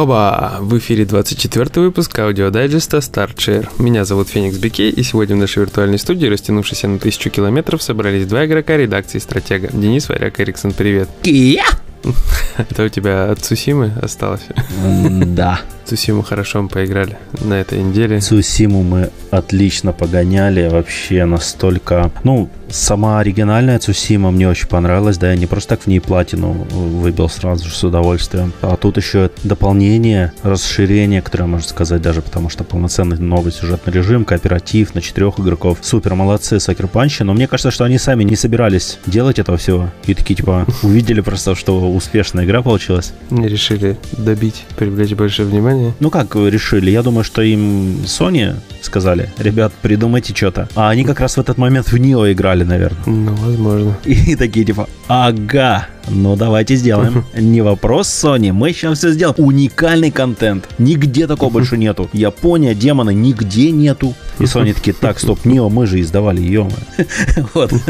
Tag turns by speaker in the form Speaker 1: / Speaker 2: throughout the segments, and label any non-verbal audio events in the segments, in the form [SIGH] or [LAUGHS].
Speaker 1: Хоба! В эфире 24 выпуск аудиодайджеста Start + Share. Меня зовут Феникс Бикей, и сегодня в нашей виртуальной студии, растянувшейся на тысячу километров, собрались два игрока редакции «Стратега». Денис Варяк Эриксон, привет.
Speaker 2: Я? [LAUGHS]
Speaker 1: Это у тебя от Сусимы осталось?
Speaker 2: Да.
Speaker 1: Цусиму хорошо мы поиграли на этой неделе.
Speaker 2: Цусиму мы отлично погоняли, вообще настолько... Ну, сама оригинальная Цусима мне очень понравилась, да, я не просто так в ней платину выбил сразу же с удовольствием. А тут еще дополнение, расширение, которое можно сказать даже, потому что полноценный новый сюжетный режим, кооператив на четырех игроков. Супер, молодцы, Sucker Punch и, но мне кажется, что они сами не собирались делать этого всего. И такие, типа, [LAUGHS] увидели просто, что успешная игра получилась.
Speaker 1: Не решили добить, привлечь больше внимания?
Speaker 2: Ну как решили? Я думаю, что им Sony сказали, ребят, придумайте что-то. А они как раз в этот момент в нее играли, наверное.
Speaker 1: Ну, возможно.
Speaker 2: И такие типа, ага, ну давайте сделаем. [LAUGHS] Не вопрос, Sony, мы сейчас все сделаем. Уникальный контент. Нигде такого больше нету. Япония, демоны, нигде нету. И Sony такие, так, стоп, Нио, мы же издавали ее. [LAUGHS] Вот. [LAUGHS]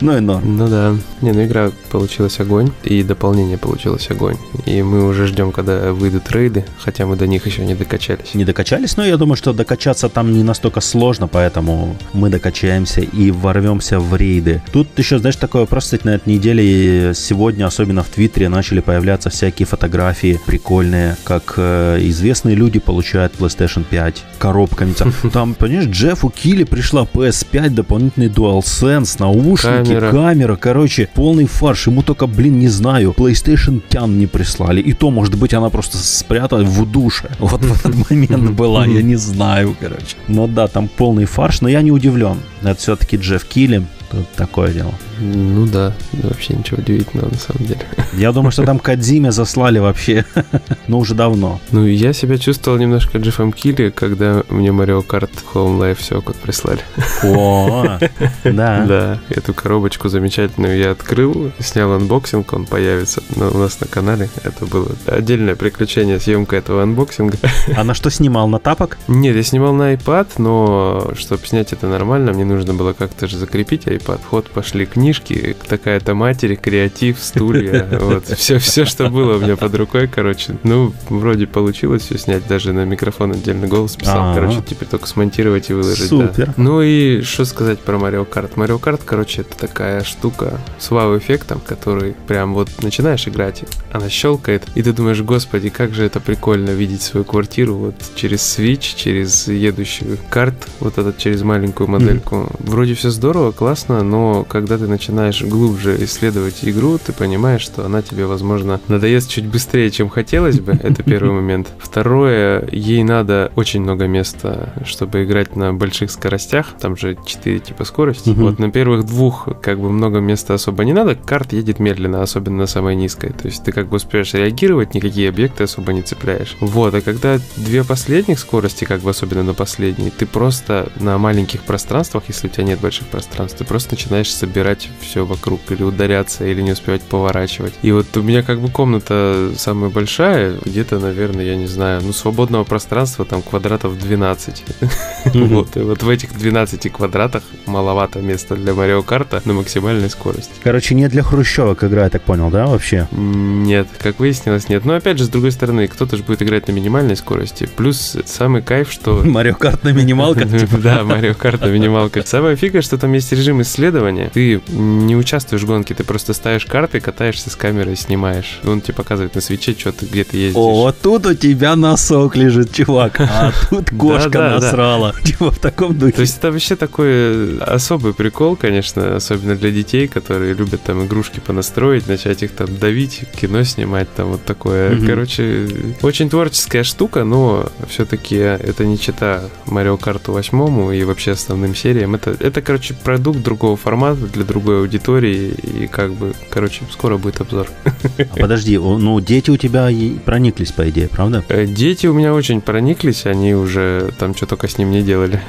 Speaker 1: Ну и норм. Ну да. Не, ну игра получилась огонь, и дополнение получилось огонь. И мы уже ждем, когда выйдут рейды, хотя мы до них еще не докачались.
Speaker 2: Не докачались, но я думаю, что докачаться там не настолько сложно, поэтому мы докачаемся и ворвемся в рейды. Тут еще, знаешь, такое кстати, на этой неделе сегодня, особенно в Твиттере, начали появляться всякие фотографии прикольные, как э, известные люди получают PlayStation 5 коробками. Там понимаешь, Джеффу Килли пришла PS5, дополнительный DualSense, наушники, камера. камера, короче, полный фарш. Ему только, блин, не знаю, PlayStation Тян не прислали. И то, может быть, она просто спряталась в душе. [LAUGHS] Вот в этот момент была, я не знаю, короче. Но да, там полный фарш, но я не удивлен. Это все-таки Джефф Килли. Тут такое дело.
Speaker 1: Ну да, вообще ничего удивительного на самом деле.
Speaker 2: Я думаю, что там [LAUGHS] Кадзиме заслали вообще, [LAUGHS] но уже давно.
Speaker 1: Ну, я себя чувствовал немножко Джеффом Кили, когда мне Mario Kart Home Live все вот прислали.
Speaker 2: О, [LAUGHS] да.
Speaker 1: Да, эту коробочку замечательную я открыл, снял unboxing, он появится у нас на канале. Это было отдельное приключение, съемка этого unboxing
Speaker 2: а. А на что снимал? На тапок?
Speaker 1: Нет, я снимал на iPad, но чтобы снять это нормально, мне нужно было как-то же закрепить iPad. Вот пошли книжки, такая-то матери, креатив, стулья, [LAUGHS] вот, все, все, что было у меня под рукой, короче, ну, вроде получилось все снять, даже на микрофон отдельный голос писал, А-а-а. короче, теперь только смонтировать и выложить,
Speaker 2: Супер.
Speaker 1: Ну и что сказать про Mario Kart? Mario Kart, короче, это такая штука с вау-эффектом, который прям вот начинаешь играть, она щелкает, и ты думаешь, господи, как же это прикольно видеть свою квартиру вот через Switch, через едущую карт, вот этот через маленькую модельку. Mm-hmm. Вроде все здорово, классно, но когда ты начинаешь начинаешь глубже исследовать игру, ты понимаешь, что она тебе, возможно, надоест чуть быстрее, чем хотелось бы. Это первый момент. Второе, ей надо очень много места, чтобы играть на больших скоростях. Там же 4 типа скорости. Вот на первых двух как бы много места особо не надо. Карт едет медленно, особенно на самой низкой. То есть ты как бы успеешь реагировать, никакие объекты особо не цепляешь. Вот, а когда две последних скорости, как бы особенно на последней, ты просто на маленьких пространствах, если у тебя нет больших пространств, ты просто начинаешь собирать все вокруг, или ударяться, или не успевать поворачивать. И вот у меня как бы комната самая большая, где-то, наверное, я не знаю, ну, свободного пространства там квадратов 12. [LAUGHS] Вот, и вот в этих 12 квадратах маловато места для Марио Карта на максимальной скорости.
Speaker 2: Короче, не для хрущевок игра, я так понял, да, вообще?
Speaker 1: Нет, как выяснилось, нет. Но опять же, с другой стороны, кто-то же будет играть на минимальной скорости. Плюс самый кайф, что... [LAUGHS]
Speaker 2: Марио Карт на минималках? [LAUGHS]
Speaker 1: Да, Марио Карт на минималках. Самое фига, что там есть режим исследования. Ты не участвуешь в гонке, ты просто ставишь карты, катаешься с камерой, снимаешь. Он тебе показывает на свече, что ты где-то ездишь.
Speaker 2: О, вот тут у тебя носок лежит, чувак, а [LAUGHS] тут кошка насрала. [LAUGHS] Типа в таком духе.
Speaker 1: То есть это вообще такой особый прикол, конечно, особенно для детей, которые любят там игрушки понастроить, начать их там давить, кино снимать, там вот такое. Короче, очень творческая штука, но все-таки это не чита Марио Карту 8 и вообще основным сериям. Это, это, короче, продукт другого формата для другой аудитории, и как бы, короче, скоро будет обзор.
Speaker 2: А подожди, ну дети у тебя прониклись, по идее, правда?
Speaker 1: Э, дети у меня очень прониклись, они уже там что только с ним не делали.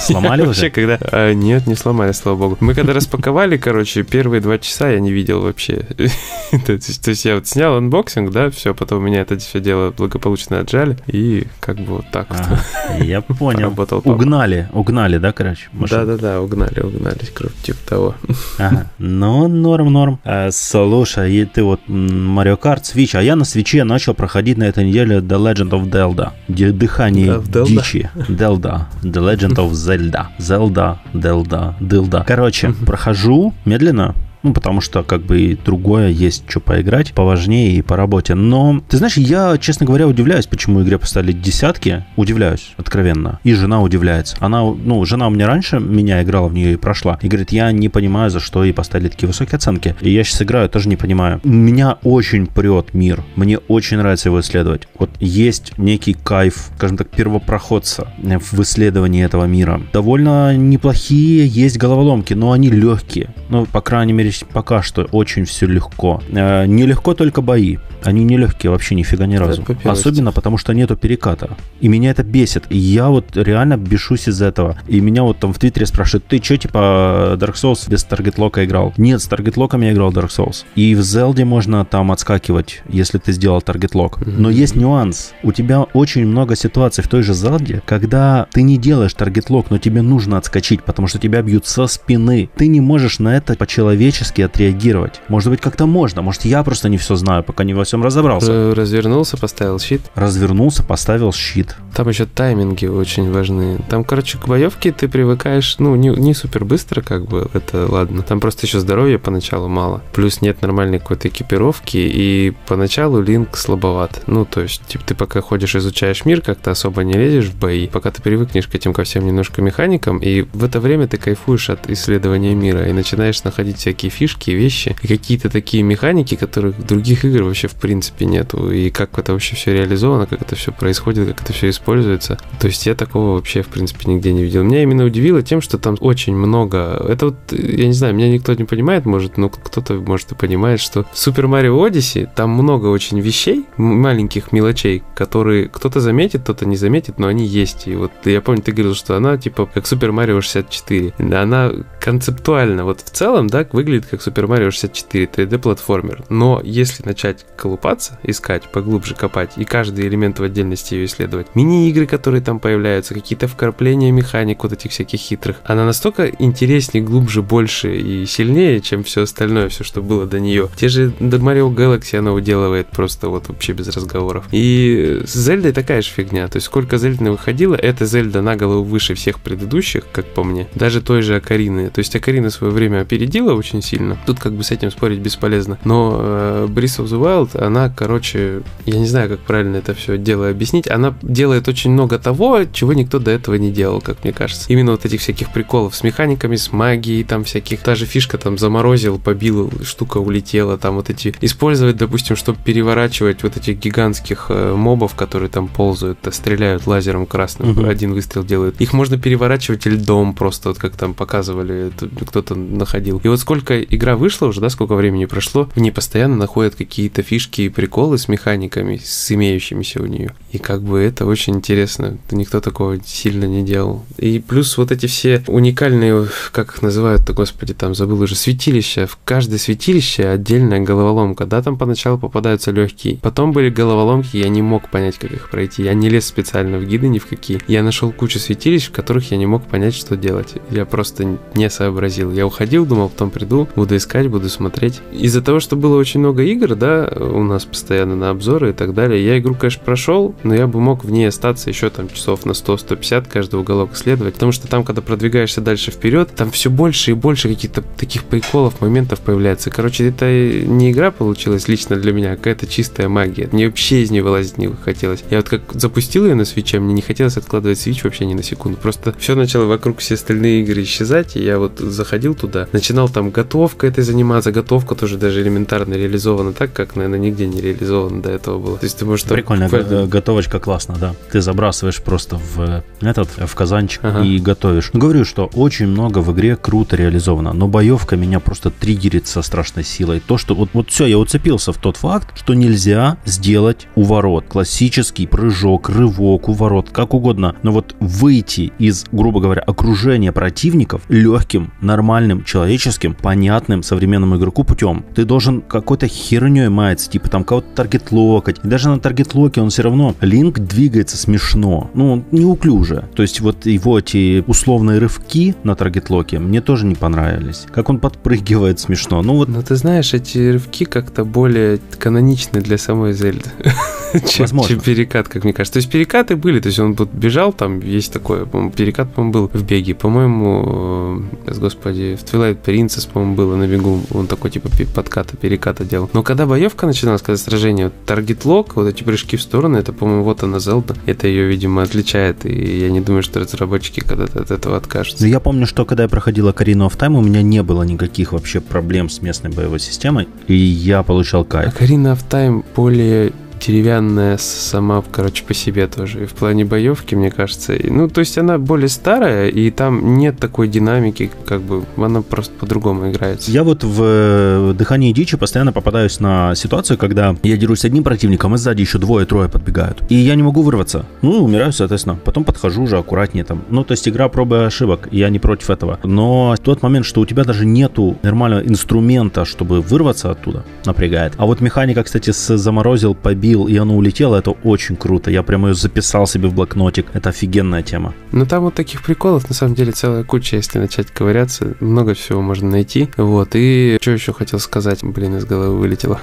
Speaker 2: Сломали уже?
Speaker 1: Вообще, когда... А, нет, не сломали, слава богу. Мы когда распаковали, короче, первые два часа я не видел вообще. [LAUGHS] то, есть, я вот снял unboxing, да, все, потом у меня это все дело благополучно отжали, и как бы вот так вот.
Speaker 2: Я понял. [LAUGHS] Угнали, угнали, да, короче?
Speaker 1: Да-да-да, угнали, угнали, типа того.
Speaker 2: Ага. Ну, норм, норм. А, слушай, и ты вот Mario Kart Switch, а я на свече начал проходить на этой неделе The Legend of Zelda. Дыхание да, дичи. Delda. The Legend of Zelda. Zelda, Delda, Dilda. Короче, [LAUGHS] прохожу медленно, ну, потому что как бы и другое есть, что поиграть, поважнее и по работе. Но, ты знаешь, я, честно говоря, удивляюсь, почему игре поставили десятки. Удивляюсь, откровенно. И жена удивляется. Она, ну, жена у меня раньше меня играла в нее и прошла. И говорит, я не понимаю, за что ей поставили такие высокие оценки. И я сейчас играю, тоже не понимаю. Меня очень прет мир. Мне очень нравится его исследовать. Вот есть некий кайф, скажем так, первопроходца в исследовании этого мира. Довольно неплохие есть головоломки, но они легкие. Ну, по крайней мере, пока что очень все легко. Э, нелегко только бои. Они нелегкие вообще нифига ни разу. Особенно потому, что нету переката. И меня это бесит. И я вот реально бешусь из этого. И меня вот там в Твиттере спрашивают, ты что, типа, Dark Souls без target lock а играл? Нет, с target lock ом я играл Dark Souls. И в Zelda можно там отскакивать, если ты сделал target lock. Но есть нюанс. У тебя очень много ситуаций в той же Zelda, когда ты не делаешь target lock, но тебе нужно отскочить, потому что тебя бьют со спины. Ты не можешь на это по-человечески отреагировать. Может быть, как-то можно. Может, я просто не все знаю, пока не во всем разобрался.
Speaker 1: Развернулся, поставил щит.
Speaker 2: Развернулся, поставил щит.
Speaker 1: Там еще тайминги очень важны. Там, короче, к боевке ты привыкаешь, ну, не, не супер быстро, как бы, это ладно. Там просто еще здоровья поначалу мало. Плюс нет нормальной какой-то экипировки, и поначалу линк слабоват. Ну, то есть, типа, ты пока ходишь, изучаешь мир, как-то особо не лезешь в бои, пока ты привыкнешь к этим ко всем немножко механикам, и в это время ты кайфуешь от исследования мира и начинаешь находить всякие фишки, вещи и какие-то такие механики, которых в других игр вообще в принципе нету. И как это вообще все реализовано, как это все происходит, как это все используется. То есть я такого вообще в принципе нигде не видел. Меня именно удивило тем, что там очень много. Это вот, я не знаю, меня никто не понимает, может, но кто-то, может, и понимает, что в Super Mario Odyssey там много очень вещей, маленьких мелочей, которые кто-то заметит, кто-то не заметит, но они есть. И вот я помню, ты говорил, что она типа как Super Mario 64. Она концептуально, вот в целом, да, выглядит как Super Mario 64 3D-платформер. Но если начать колупаться, искать, поглубже копать, и каждый элемент в отдельности ее исследовать, мини-игры, которые там появляются, какие-то вкрапления механик вот этих всяких хитрых, она настолько интереснее, глубже, больше и сильнее, чем все остальное, все, что было до нее. Те же Mario Galaxy она уделывает просто вот вообще без разговоров. И с Зельдой такая же фигня. То есть сколько Зельды выходило, эта Зельда на голову выше всех предыдущих, как по мне. Даже той же Акарины. То есть Акарина свое время опередила очень сильно. Тут как бы с этим спорить бесполезно. Но э, Breath of the Wild, она, короче, я не знаю, как правильно это все дело объяснить, она делает очень много того, чего никто до этого не делал, как мне кажется. Именно вот этих всяких приколов с механиками, с магией, там всяких, та же фишка там заморозил, побил, штука улетела, там вот эти, использовать, допустим, чтобы переворачивать вот этих гигантских э, мобов, которые там ползают, э, стреляют лазером красным, угу. один выстрел делают. Их можно переворачивать льдом просто, вот как там показывали, кто-то находил. И вот сколько игра вышла уже, да, сколько времени прошло, в ней постоянно находят какие-то фишки и приколы с механиками, с имеющимися у нее. И как бы это очень интересно. Никто такого сильно не делал. И плюс вот эти все уникальные, как их называют-то, господи, там забыл уже, святилища. В каждое святилище отдельная головоломка. Да, там поначалу попадаются легкие. Потом были головоломки, я не мог понять, как их пройти. Я не лез специально в гиды ни в какие. Я нашел кучу святилищ, в которых я не мог понять, что делать. Я просто не сообразил. Я уходил, думал, потом приду, буду искать, буду смотреть. Из-за того, что было очень много игр, да, у нас постоянно на обзоры и так далее, я игру, конечно, прошел, но я бы мог в ней остаться еще там часов на 100-150 каждый уголок исследовать, потому что там, когда продвигаешься дальше вперед, там все больше и больше каких-то таких приколов, моментов появляется. Короче, это не игра получилась лично для меня, а какая-то чистая магия. Мне вообще из нее вылазить не хотелось. Я вот как запустил ее на свече, мне не хотелось откладывать свич вообще ни на секунду. Просто все начало вокруг все остальные игры исчезать, и я вот заходил туда, начинал там готовкой этой заниматься, готовка тоже даже элементарно реализована так, как, наверное, нигде не реализовано до этого было. То есть ты можешь...
Speaker 2: Прикольно, буквально... готовочка классно, да. Ты забрасываешь просто в этот, в казанчик ага. и готовишь. Ну, говорю, что очень много в игре круто реализовано, но боевка меня просто триггерит со страшной силой. То, что вот, вот все, я уцепился в тот факт, что нельзя сделать уворот. Классический прыжок, рывок, уворот, как угодно. Но вот выйти из, грубо говоря, окружения противников легким, нормальным, человеческим, понятным современному игроку путем. Ты должен какой-то херней маяться, типа там кого-то таргет-локать. И даже на target lock е он все равно, Link двигается смешно. Ну, неуклюже. То есть вот его эти условные рывки на target lock е мне тоже не понравились. Как он подпрыгивает смешно. Ну вот...
Speaker 1: Но ты знаешь, эти рывки как-то более каноничны для самой Зельды. [LAUGHS] чем, чем перекат, как мне кажется. То есть перекаты были, то есть он бежал, там есть такое, по перекат, по-моему, был в беге. По-моему, э, господи, в Twilight Princess, по-моему, было на бегу, он такой типа подката, переката делал. Но когда боевка начиналась, когда сражение, таргет лог, вот эти прыжки в сторону, это, по-моему, вот она Зелда. Это ее, видимо, отличает, и я не думаю, что разработчики когда-то от этого откажутся.
Speaker 2: Ну, я помню, что когда я проходил Ocarina of Time, у меня не было никаких вообще проблем с местной боевой системой, и я получал кайф.
Speaker 1: Ocarina of Time более деревянная сама, короче, по себе тоже. И в плане боевки, мне кажется. Ну, то есть она более старая, и там нет такой динамики, как бы она просто по-другому играется.
Speaker 2: Я вот в э, «Дыхании дичи» постоянно попадаюсь на ситуацию, когда я дерусь с одним противником, и сзади еще двое-трое подбегают. И я не могу вырваться. Ну, умираю, соответственно. Потом подхожу уже аккуратнее там. Ну, то есть игра пробы ошибок, я не против этого. Но тот момент, что у тебя даже нету нормального инструмента, чтобы вырваться оттуда, напрягает. А вот механика, кстати, с заморозил, побил убил, и оно улетело, это очень круто. Я прямо ее записал себе в блокнотик. Это офигенная тема.
Speaker 1: Ну, там вот таких приколов, на самом деле, целая куча, если начать ковыряться. Много всего можно найти. Вот, и что еще хотел сказать? Блин, из головы вылетело.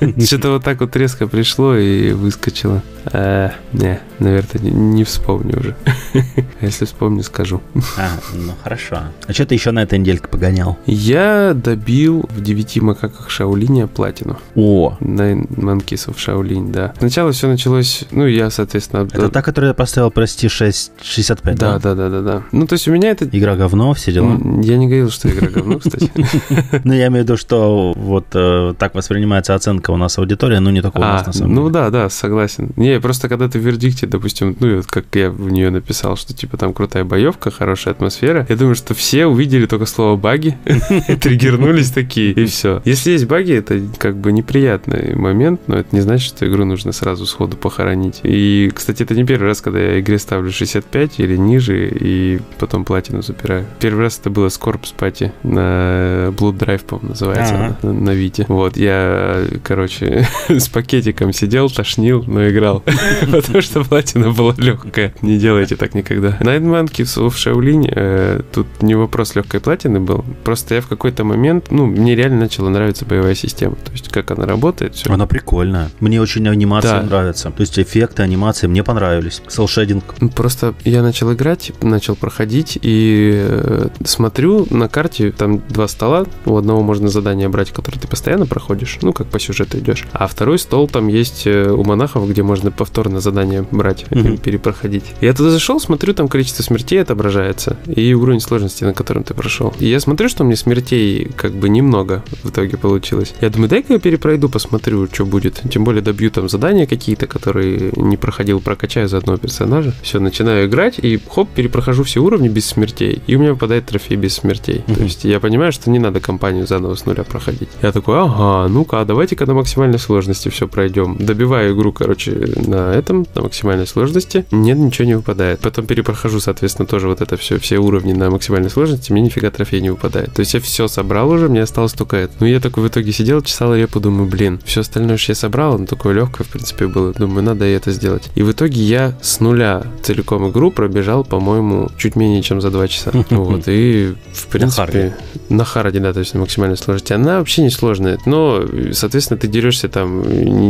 Speaker 1: [LAUGHS] Что-то вот так вот резко пришло и выскочило. Э, не, наверное, не вспомню уже. [LAUGHS] Если вспомню, скажу.
Speaker 2: А, ну хорошо. А что ты еще на этой недельке погонял?
Speaker 1: Я добил в девяти макаках Шаолиня платину.
Speaker 2: О!
Speaker 1: Nine Monkeys of Shaolin, да. Сначала все началось, ну, я, соответственно...
Speaker 2: Это та, которую я поставил, прости, 6, 65,
Speaker 1: да? Да, да, да, да, да. Ну, то есть у меня это...
Speaker 2: Игра говно, все дела?
Speaker 1: Я не говорил, что игра говно, кстати. [LAUGHS]
Speaker 2: Ну, я имею в виду, что вот э, так воспринимается оценка у нас аудитория, но не такого у нас
Speaker 1: а,
Speaker 2: на самом
Speaker 1: деле. Ну, да, да, согласен. Не, просто когда ты в вердикте, допустим, ну, как я в нее написал, что, типа, там крутая боевка, хорошая атмосфера, я думаю, что все увидели только слово баги, [LAUGHS] [LAUGHS] триггернулись такие, и все. Если есть баги, это как бы неприятный момент, но это не значит, что игру нужно сразу сходу похоронить. И, кстати, это не первый раз, когда я игре ставлю 65 или ниже, и потом платину запираю. Первый раз это было с Corpse Party на Blood Drive, по-моему, называется, ага. на, на Вите. Вот, я, короче, [LAUGHS] с пакетиком сидел, тошнил, но играл. [LAUGHS] Потому что платина была легкая. Не делайте так никогда. Nine Monkeys of Shaolin, э, тут не вопрос легкой платины был. Просто я в какой-то момент, ну, мне реально начала нравиться боевая система. То есть, как она работает. Все.
Speaker 2: Она прикольная. Мне очень анимация да. нравится. То есть, эффекты, анимации мне понравились. Селшейдинг.
Speaker 1: Просто я начал играть, начал проходить и э, смотрю на карте, там два стола. У одного можно задание брать, которое ты постоянно проходишь, ну, как по сюжету идешь. А второй стол там есть э, у монахов, где можно повторно задание брать mm-hmm. перепроходить. Я туда зашел, смотрю, там количество смертей отображается и уровень сложности, на котором ты прошел. И я смотрю, что мне смертей как бы немного в итоге получилось. Я думаю, дай-ка я перепройду, посмотрю, что будет. Тем более добью там задания какие-то, которые не проходил, прокачаю за одного персонажа. Все, начинаю играть, и хоп, перепрохожу все уровни без смертей, и у меня выпадает трофей без смертей. Mm-hmm. То есть я понимаю, что не надо компанию заново с нуля проходить. Я такой, ага, ну-ка, а давайте-ка на максимальной сложности все пройдем. Добиваю игру, короче, на этом, на максимальной сложности. Нет, ничего не выпадает. Потом перепрохожу, соответственно, тоже вот это все, все уровни на максимальной сложности, мне нифига трофей не выпадает. То есть я все собрал уже, мне осталось только это. Ну, я такой в итоге сидел, чесал репу, думаю, блин, все остальное, что я собрал, оно такое легкое, в принципе, было. Думаю, надо и это сделать. И в итоге я с нуля целиком игру пробежал, по-моему, чуть менее, чем за два часа. [LAUGHS] Вот, и, в принципе, на харде, да, то есть на максимальной сложности. Она вообще не сложная, но, соответственно, ты дерешься там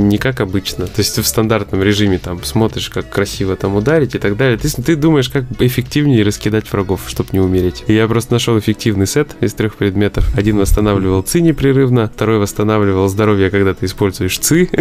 Speaker 1: не как обычно. То есть ты в стандартном режиме там смотришь, как красиво там ударить и так далее. Ты, ты думаешь, как эффективнее раскидать врагов, чтобы не умереть. И я просто нашел эффективный сет из трех предметов. Один восстанавливал ци непрерывно, второй восстанавливал здоровье, когда ты используешь ци. [LAUGHS]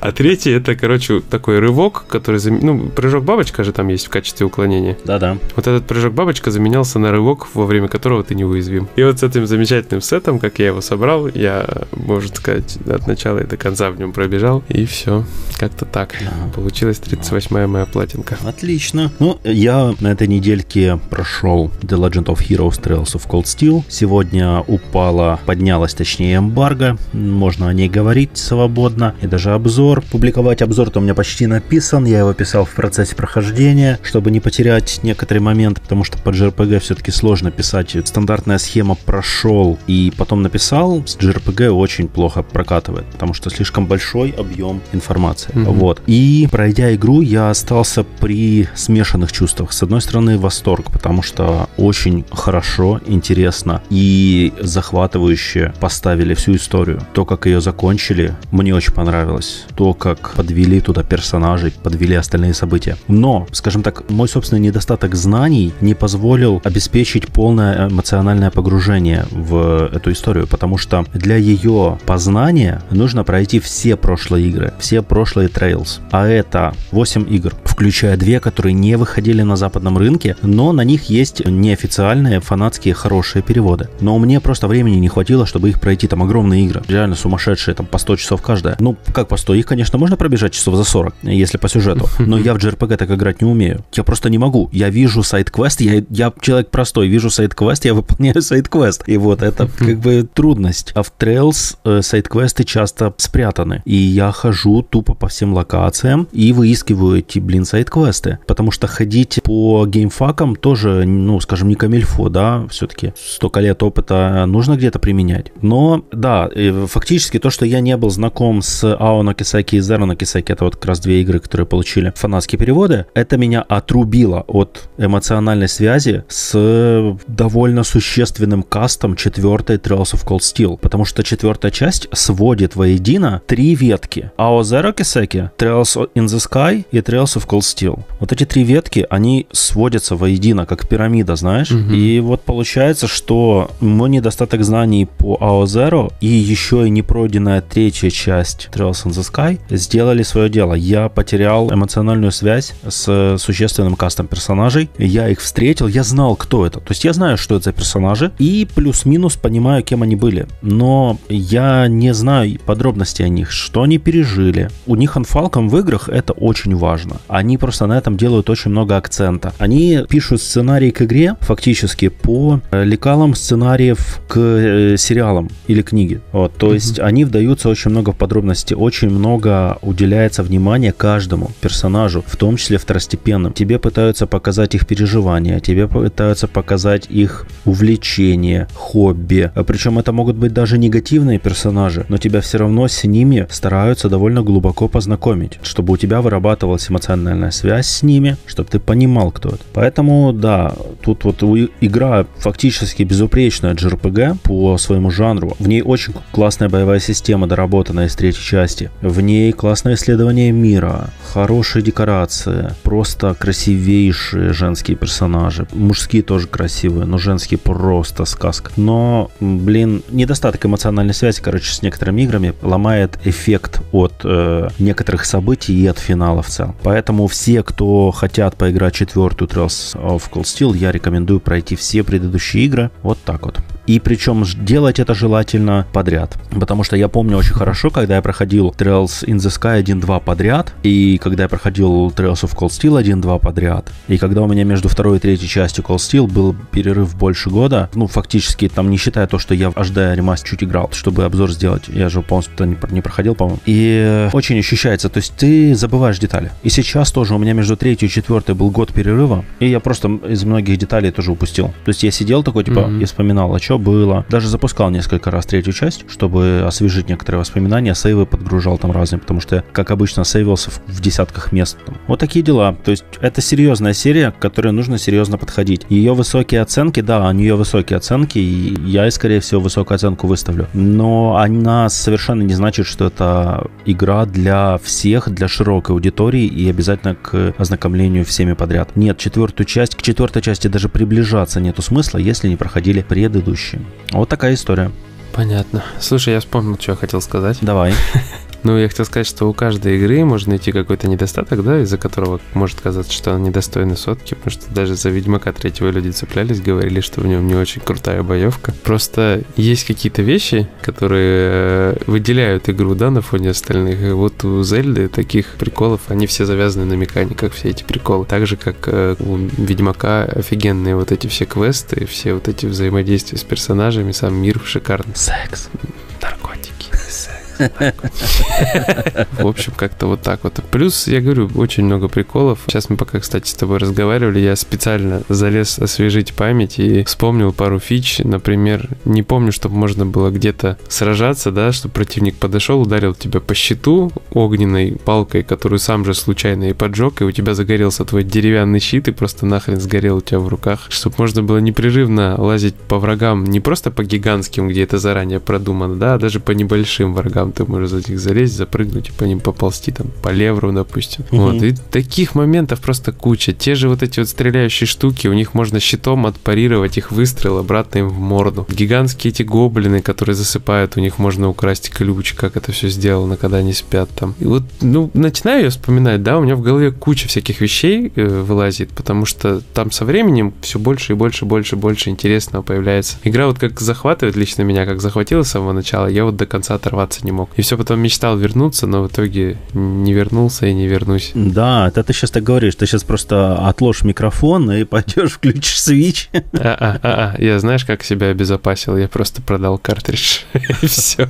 Speaker 1: А третий это, короче, такой рывок, который... Ну, прыжок бабочка же там есть в качестве уклонения.
Speaker 2: Да-да.
Speaker 1: Вот этот прыжок бабочка заменялся на рывок, во время которого ты неуязвим. И вот с этим замечательным сетом, как я его собрал, я, можно сказать, от начала и до конца в нем пробежал, и все. Как-то так. Получилась 38-я моя платинка.
Speaker 2: Отлично. Ну, я на этой недельке прошел The Legend of Heroes Trails of Cold Steel. Сегодня упала, поднялась точнее эмбарго. Можно о ней говорить свободно. И даже обзор. Публиковать обзор-то у меня почти написан. Я его писал в процессе прохождения, чтобы не потерять некоторые моменты, потому что под JRPG все-таки сложно писать. Стандартная схема прошел и потом написал. С JRPG очень плохо прокатывает, потому что слишком большой объем информации. Mm-hmm. Вот. И пройдя игру, я остался при смешанных чувствах. С одной стороны, восторг, потому что очень хорошо, интересно и захватывающе поставили всю историю. То, как ее закончили, мне очень понравилось. То, как подвели туда персонажей, подвели остальные события. Но, скажем так, мой собственный недостаток знаний не позволил обеспечить полное эмоциональное погружение в эту историю, потому что для ее познания нужно пройти все прошлые игры, все прошлые Trails. А это 8 игр, включая две, которые не выходили на западном рынке, но на них есть неофициальные фанатские хорошие переводы. Но мне просто времени не хватило, чтобы их пройти. Там огромные игры, реально сумасшедшие, там по 100 часов каждая. Ну, как по 100? Их, конечно, можно пробежать часов за 40, если по сюжету. [LAUGHS] Но я в JRPG так играть не умею. Я просто не могу. Я вижу сайт-квест, я, я человек простой, вижу сайт-квест, я выполняю [LAUGHS] сайт-квест. И вот это [LAUGHS] как бы трудность. А в Trails э, сайт-квесты часто спрятаны. И я хожу тупо по всем локациям и выискиваю эти, блин, сайт-квесты. Потому что ходить по геймфакам тоже, ну, скажем, не камильфо, да, все-таки столько лет опыта нужно где-то применять. Но, да, фактически то, что я не был знаком с Ао Накисаки и Зеро Накисаки, это вот как раз две игры, которые получили фанатские переводы, это меня отрубило от эмоциональной связи с довольно существенным кастом четвертой Trails of Cold Steel, потому что четвертая часть сводит воедино три ветки. Ао Zero Kiseki, Trails in the Sky и Trails of Cold Steel. Вот эти три ветки, они сводятся воедино, как пирамида, знаешь? Угу. И вот получается, что мой недостаток знаний по AO Zero и еще и не пройденная третья часть Trails in the Sky сделали свое дело. Я потерял эмоциональную связь с существенным кастом персонажей. Я их встретил, я знал, кто это. То есть я знаю, что это за персонажи, и плюс-минус понимаю, кем они были. Но я не знаю подробностей о них, что они пережили. У них анфалком в играх это очень важно. Они просто на этом делают очень много акцента. Они пишут сценарий к игре фактически по э, лекалам сценариев к э, сериалам или книге. Вот, то mm-hmm. есть они вдаются очень много в подробности, очень много уделяется внимания каждому персонажу, в том числе второстепенным. Тебе пытаются показать их переживания, тебе пытаются показать их увлечения, хобби. А Причем это могут быть даже негативные персонажи, но тебя все равно с ними стараются довольно глубоко познакомить, чтобы у тебя вырабатывалась эмоциональная связь с ними, чтобы ты понимал, кто это. Поэтому, да, тут вот игра фактически безупречная JRPG по своему жанру. В ней очень классная боевая система, доработанная из третьей части. В ней классное исследование мира, хорошие декорации, просто красивейшие женские персонажи. Мужские тоже красивые, но женские просто сказка. Но, блин, недостаток эмоциональной связи, короче, с некоторыми играми ломает эффект от э, некоторых событий и от финала в целом. Поэтому все, кто хотят поиграть четвертую Trails of Cold Steel, я рекомендую пройти все предыдущие игры вот так вот. И причем делать это желательно подряд. Потому что я помню очень хорошо, когда я проходил Trails in the Sky 1-2 подряд, и когда я проходил Trails of Cold Steel 1-2 подряд, и когда у меня между второй и третьей частью Cold Steel был перерыв больше года, ну, фактически, там, не считая то, что я в HD ремастер чуть играл, чтобы обзор сделать, я же полностью не, не проходил, по-моему, и очень ощущается, то есть ты забываешь детали. И сейчас тоже у меня между третьей и четвертой был год перерыва, и я просто из многих деталей тоже упустил. То есть я сидел такой, типа, mm-hmm. и вспоминал, а что было. Даже запускал несколько раз третью часть, чтобы освежить некоторые воспоминания, сейвы подгружал там разные, потому что как обычно, сейвился в, в десятках мест. Вот такие дела. То есть это серьезная серия, к которой нужно серьезно подходить. Ее высокие оценки, да, у нее высокие оценки, и я, скорее всего, высокую оценку выставлю. Но она совершенно не значит, что это игра для всех, для широкой аудитории и обязательно к ознакомлению всеми подряд. Нет, четвертую часть, к четвертой части даже приближаться нету смысла, если не проходили предыдущие. Вот такая история.
Speaker 1: Понятно. Слушай, я вспомнил, что я хотел сказать.
Speaker 2: Давай. [LAUGHS]
Speaker 1: Ну, я хотел сказать, что у каждой игры можно найти какой-то недостаток, да, из-за которого может казаться, что она недостойна сотки, потому что даже за Ведьмака третьего люди цеплялись, говорили, что в нем не очень крутая боевка. Просто есть какие-то вещи, которые э, выделяют игру, да, на фоне остальных. И вот у Зельды таких приколов, они все завязаны на механиках, все эти приколы. Так же, как э, у Ведьмака офигенные вот эти все квесты, все вот эти взаимодействия с персонажами, сам мир шикарный.
Speaker 2: Секс.
Speaker 1: Наркотики. В общем, как-то вот так вот. Плюс, я говорю, очень много приколов. Сейчас мы пока, кстати, с тобой разговаривали, я специально залез освежить память и вспомнил пару фич. Например, не помню, чтобы можно было где-то сражаться, да, чтобы противник подошел, ударил тебя по щиту огненной палкой, которую сам же случайно и поджег, и у тебя загорелся твой деревянный щит, и просто нахрен сгорел у тебя в руках. Чтобы можно было непрерывно лазить по врагам, не просто по гигантским, где это заранее продумано, да, а даже по небольшим врагам ты можешь за них залезть, запрыгнуть и по ним поползти, там, по левру, допустим. Угу. Вот, и таких моментов просто куча. Те же вот эти вот стреляющие штуки, у них можно щитом отпарировать их выстрел обратно им в морду. Гигантские эти гоблины, которые засыпают, у них можно украсть ключ, как это все сделано, когда они спят там. И вот, ну, начинаю я вспоминать, да, у меня в голове куча всяких вещей э, вылазит, потому что там со временем все больше и больше, больше, больше интересного появляется. Игра вот как захватывает лично меня, как захватила с самого начала, я вот до конца оторваться не мог. И все потом мечтал вернуться, но в итоге не вернулся и не вернусь.
Speaker 2: Да, это ты сейчас так говоришь. Ты сейчас просто отложишь микрофон и пойдешь, [LAUGHS] включишь свич.
Speaker 1: А-а-а, я знаешь, как себя обезопасил? Я просто продал картридж, [LAUGHS] и все.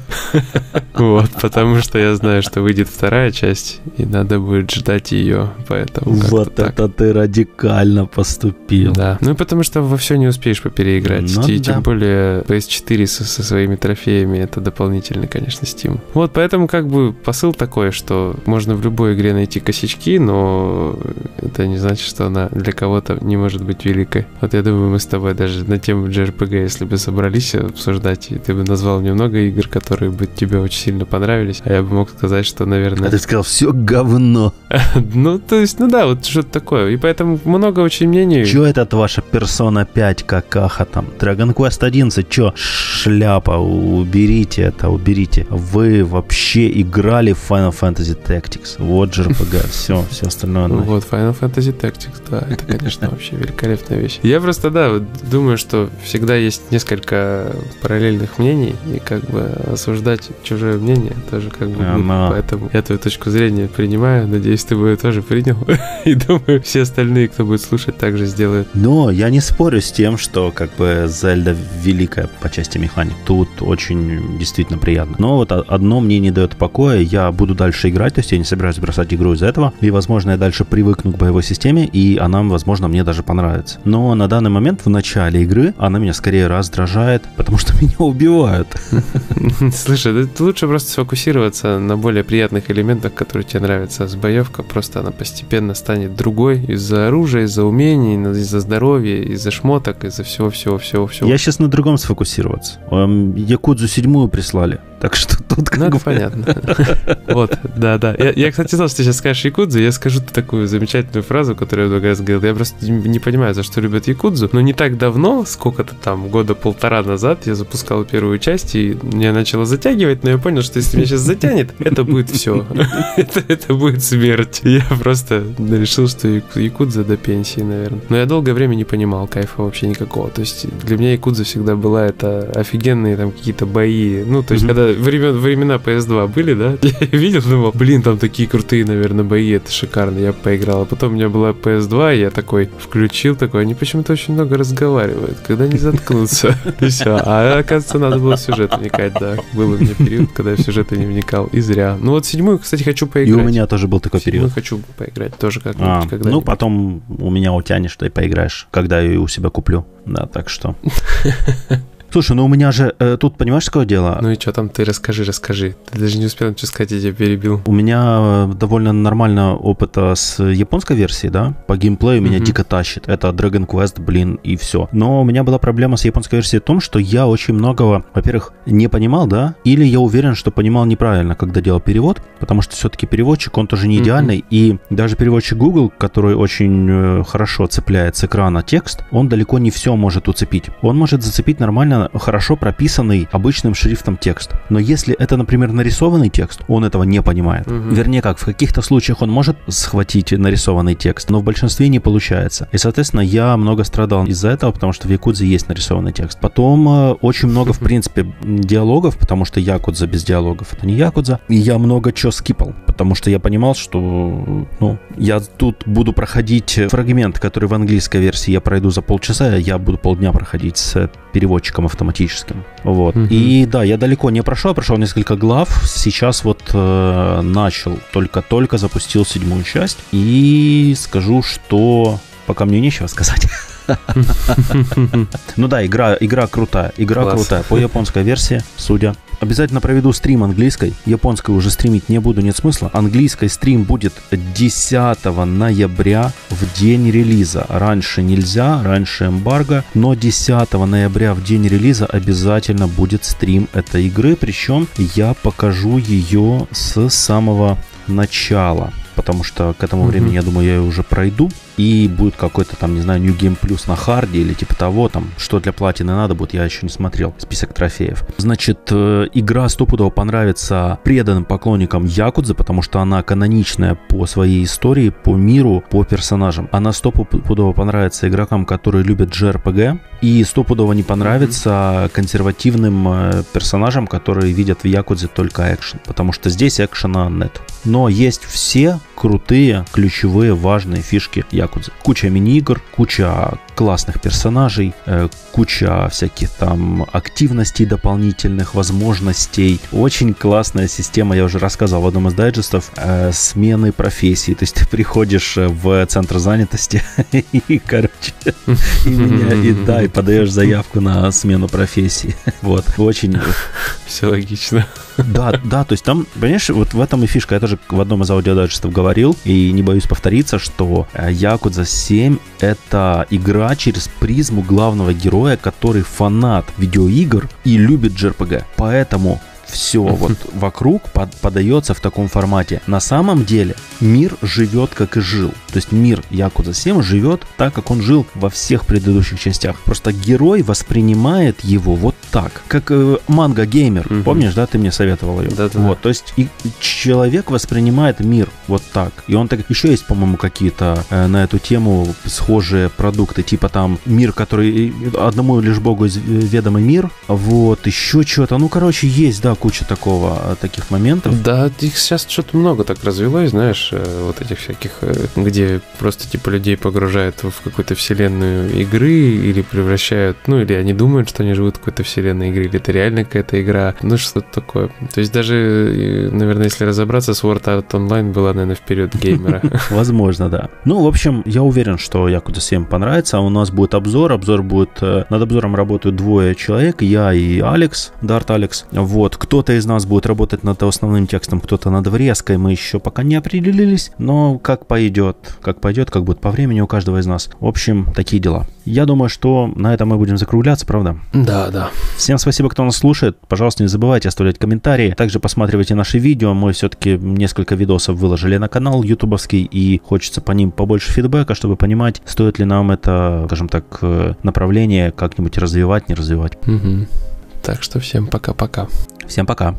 Speaker 1: Вот, потому что я знаю, что выйдет вторая часть, и надо будет ждать ее, поэтому
Speaker 2: Вот это ты радикально поступил.
Speaker 1: Да, ну потому что во все не успеешь попереиграть. Ну, и да. тем более PS4 со, со своими трофеями, это дополнительный, конечно, стимул. Вот поэтому как бы посыл такой, что можно в любой игре найти косячки, но это не значит, что она для кого-то не может быть великой. Вот я думаю, мы с тобой даже на тему JRPG, если бы собрались обсуждать, ты бы назвал немного игр, которые бы тебе очень сильно понравились, а я бы мог сказать, что, наверное...
Speaker 2: А ты сказал, все говно. [LAUGHS]
Speaker 1: ну, то есть, ну да, вот что-то такое. И поэтому много очень мнений.
Speaker 2: Что это ваша персона 5 какаха там? Dragon Quest 11, что? Шляпа, уберите это, уберите. Вы вообще играли в Final Fantasy Tactics. Вот JRPG, все, все остальное.
Speaker 1: Ну вот, Final Fantasy Tactics, да, это, конечно, [LAUGHS] вообще великолепная вещь. Я просто, да, думаю, что всегда есть несколько параллельных мнений, и как бы осуждать чужое мнение тоже как бы глупо. Поэтому я твою точку зрения принимаю, надеюсь, ты бы ее тоже принял. [LAUGHS] и думаю, все остальные, кто будет слушать, также сделают.
Speaker 2: Но я не спорю с тем, что как бы Зельда великая по части механик. Тут очень действительно приятно. Но вот одно мне не дает покоя, я буду дальше играть, то есть я не собираюсь бросать игру из-за этого, и, возможно, я дальше привыкну к боевой системе, и она, возможно, мне даже понравится. Но на данный момент, в начале игры, она меня скорее раздражает, потому что [LAUGHS] меня убивают.
Speaker 1: Слушай, лучше просто сфокусироваться на более приятных элементах, которые тебе нравятся. С боевка просто она постепенно станет другой из-за оружия, из-за умений, из-за здоровья, из-за шмоток, из-за всего-всего-всего-всего.
Speaker 2: Я сейчас на другом сфокусироваться. Эм, Якудзу седьмую прислали. Так что тут
Speaker 1: как ну, бы... понятно. [LAUGHS] Вот, да, да. Я, я, кстати, знал, что ты сейчас скажешь Якудзу. Я скажу такую замечательную фразу, которую я много раз говорил. Я просто не понимаю, за что любят Якудзу. Но не так давно, сколько-то там, года полтора назад, я запускал первую часть, и меня начало затягивать, но я понял, что если меня сейчас затянет, это будет все. [LAUGHS] это, это будет смерть. Я просто решил, что Якудза до пенсии, наверное. Но я долгое время не понимал кайфа вообще никакого. То есть для меня Якудза всегда была это офигенные там какие-то бои. Ну, то есть когда времен, времена PS2 были, да? [LAUGHS] Я видел, думал, блин, там такие крутые, наверное, бои, это шикарно, я поиграл. А потом у меня была PS2, и я такой включил такой, они почему-то очень много разговаривают, когда не заткнутся. [LAUGHS] И все. А оказывается, надо было в сюжет вникать, да. Был у меня период, когда я в сюжеты не вникал, и зря. Ну вот седьмую, кстати, хочу поиграть.
Speaker 2: И у меня тоже был такой период.
Speaker 1: хочу поиграть тоже как-нибудь.
Speaker 2: А, ну, потом у меня утянешь, ты поиграешь, когда я у себя куплю. Да, так что. [LAUGHS] Слушай, ну у меня же э, тут, понимаешь, какое дело?
Speaker 1: Ну и что там, ты расскажи, расскажи. Ты даже не успел ничего сказать, я тебя перебил.
Speaker 2: У меня э, довольно нормально опыта с японской версией, да? По геймплею mm-hmm. меня дико тащит. Это Dragon Quest, блин, и все. Но у меня была проблема с японской версией в том, что я очень многого, во-первых, не понимал, да? Или я уверен, что понимал неправильно, когда делал перевод, потому что все-таки переводчик, он тоже не идеальный, mm-hmm. и даже переводчик Google, который очень э, хорошо цепляет с экрана текст, он далеко не все может уцепить. Он может зацепить нормально хорошо прописанный обычным шрифтом текст. Но если это, например, нарисованный текст, он этого не понимает. Угу. Вернее, как в каких-то случаях он может схватить нарисованный текст, но в большинстве не получается. И, соответственно, я много страдал из-за этого, потому что в Якудзе есть нарисованный текст. Потом э, очень много, в [LAUGHS] принципе, диалогов, потому что Якудза без диалогов это не Якудза. И я много чего скипал, потому что я понимал, что ну, я тут буду проходить фрагмент, который в английской версии я пройду за полчаса, я буду полдня проходить с переводчиком автоматическим. Вот. Mm-hmm. И да, я далеко не прошел, прошел несколько глав. Сейчас вот э, начал, только-только запустил седьмую часть. И скажу, что пока мне нечего сказать. [LAUGHS] [LAUGHS] Ну да, игра, игра крутая. Игра крутая. По японской версии, судя Обязательно проведу стрим английской. Японской уже стримить не буду, нет смысла. Английской стрим будет 10 ноября в день релиза. Раньше нельзя, раньше эмбарго, но 10 ноября в день релиза обязательно будет стрим этой игры. Причем я покажу ее с самого начала потому что к этому mm-hmm. времени, я думаю, я ее уже пройду и будет какой-то там, не знаю, New Game Plus на харде или типа того, там, что для платины надо будет, я еще не смотрел, список трофеев. Значит, э, игра стопудово понравится преданным поклонникам Якудзы, потому что она каноничная по своей истории, по миру, по персонажам. Она стопудово понравится игрокам, которые любят JRPG, и стопудово не понравится консервативным э, персонажам, которые видят в Якудзе только экшен, потому что здесь экшена нет. Но есть все крутые, ключевые, важные фишки Якудзы. Куча мини-игр, куча классных персонажей, э, куча всяких там активностей дополнительных, возможностей. Очень классная система, я уже рассказывал в одном из дайджестов, э, смены профессии. То есть ты приходишь э, в центр занятости [LAUGHS] и, короче, и меня, и [LAUGHS] да, и подаешь заявку на смену профессии. [LAUGHS] Вот, очень...
Speaker 1: Все логично.
Speaker 2: Да, да, то есть там, понимаешь, вот в этом и фишка. Я тоже в одном из аудиодайджестов говорил, и не боюсь повториться, что Якудза 7 — это игра, через призму главного героя, который фанат видеоигр и любит JRPG. Поэтому все вот вокруг под, подается в таком формате. На самом деле мир живет как и жил. То есть мир Якудза 7 живет так, как он жил во всех предыдущих частях. Просто герой воспринимает его вот так, как э, манга геймер. Угу. Помнишь, да, ты мне советовал ее?
Speaker 1: Да, да.
Speaker 2: Вот, то есть и человек воспринимает мир вот так. И он так еще есть, по-моему, какие-то э, на эту тему схожие продукты, типа там мир, который одному лишь богу ведомый мир. Вот, еще что-то. Ну, короче, есть, да, куча такого, э, таких моментов.
Speaker 1: Да, их сейчас что-то много так развелось, знаешь, э, вот этих всяких, э, где просто типа людей погружают в какую-то вселенную игры или превращают, ну или они думают, что они живут в какой-то вселенной игры, или это реально какая-то игра, ну что-то такое. То есть даже, наверное, если разобраться, Sword Art Online была, наверное, вперед геймера. [LAUGHS]
Speaker 2: Возможно, да. Ну, в общем, я уверен, что Якуда 7 понравится. У нас будет обзор. Обзор будет... Над обзором работают двое человек, я и Алекс, Дарт Алекс. Вот, кто-то из нас будет работать над основным текстом, кто-то над врезкой, мы еще пока не определились, но как пойдет, как пойдет, как будет по времени у каждого из нас. В общем, такие дела. Я думаю, что на этом мы будем закругляться, правда?
Speaker 1: Да, да.
Speaker 2: Всем спасибо, кто нас слушает. Пожалуйста, не забывайте оставлять комментарии. Также посматривайте наши видео. Мы все-таки несколько видосов выложили на канал ютубовский, и хочется по ним побольше фидбэка, чтобы понимать, стоит ли нам это, скажем так, э, направление как-нибудь развивать, не развивать.
Speaker 1: Угу. Так что всем пока-пока.
Speaker 2: Всем пока.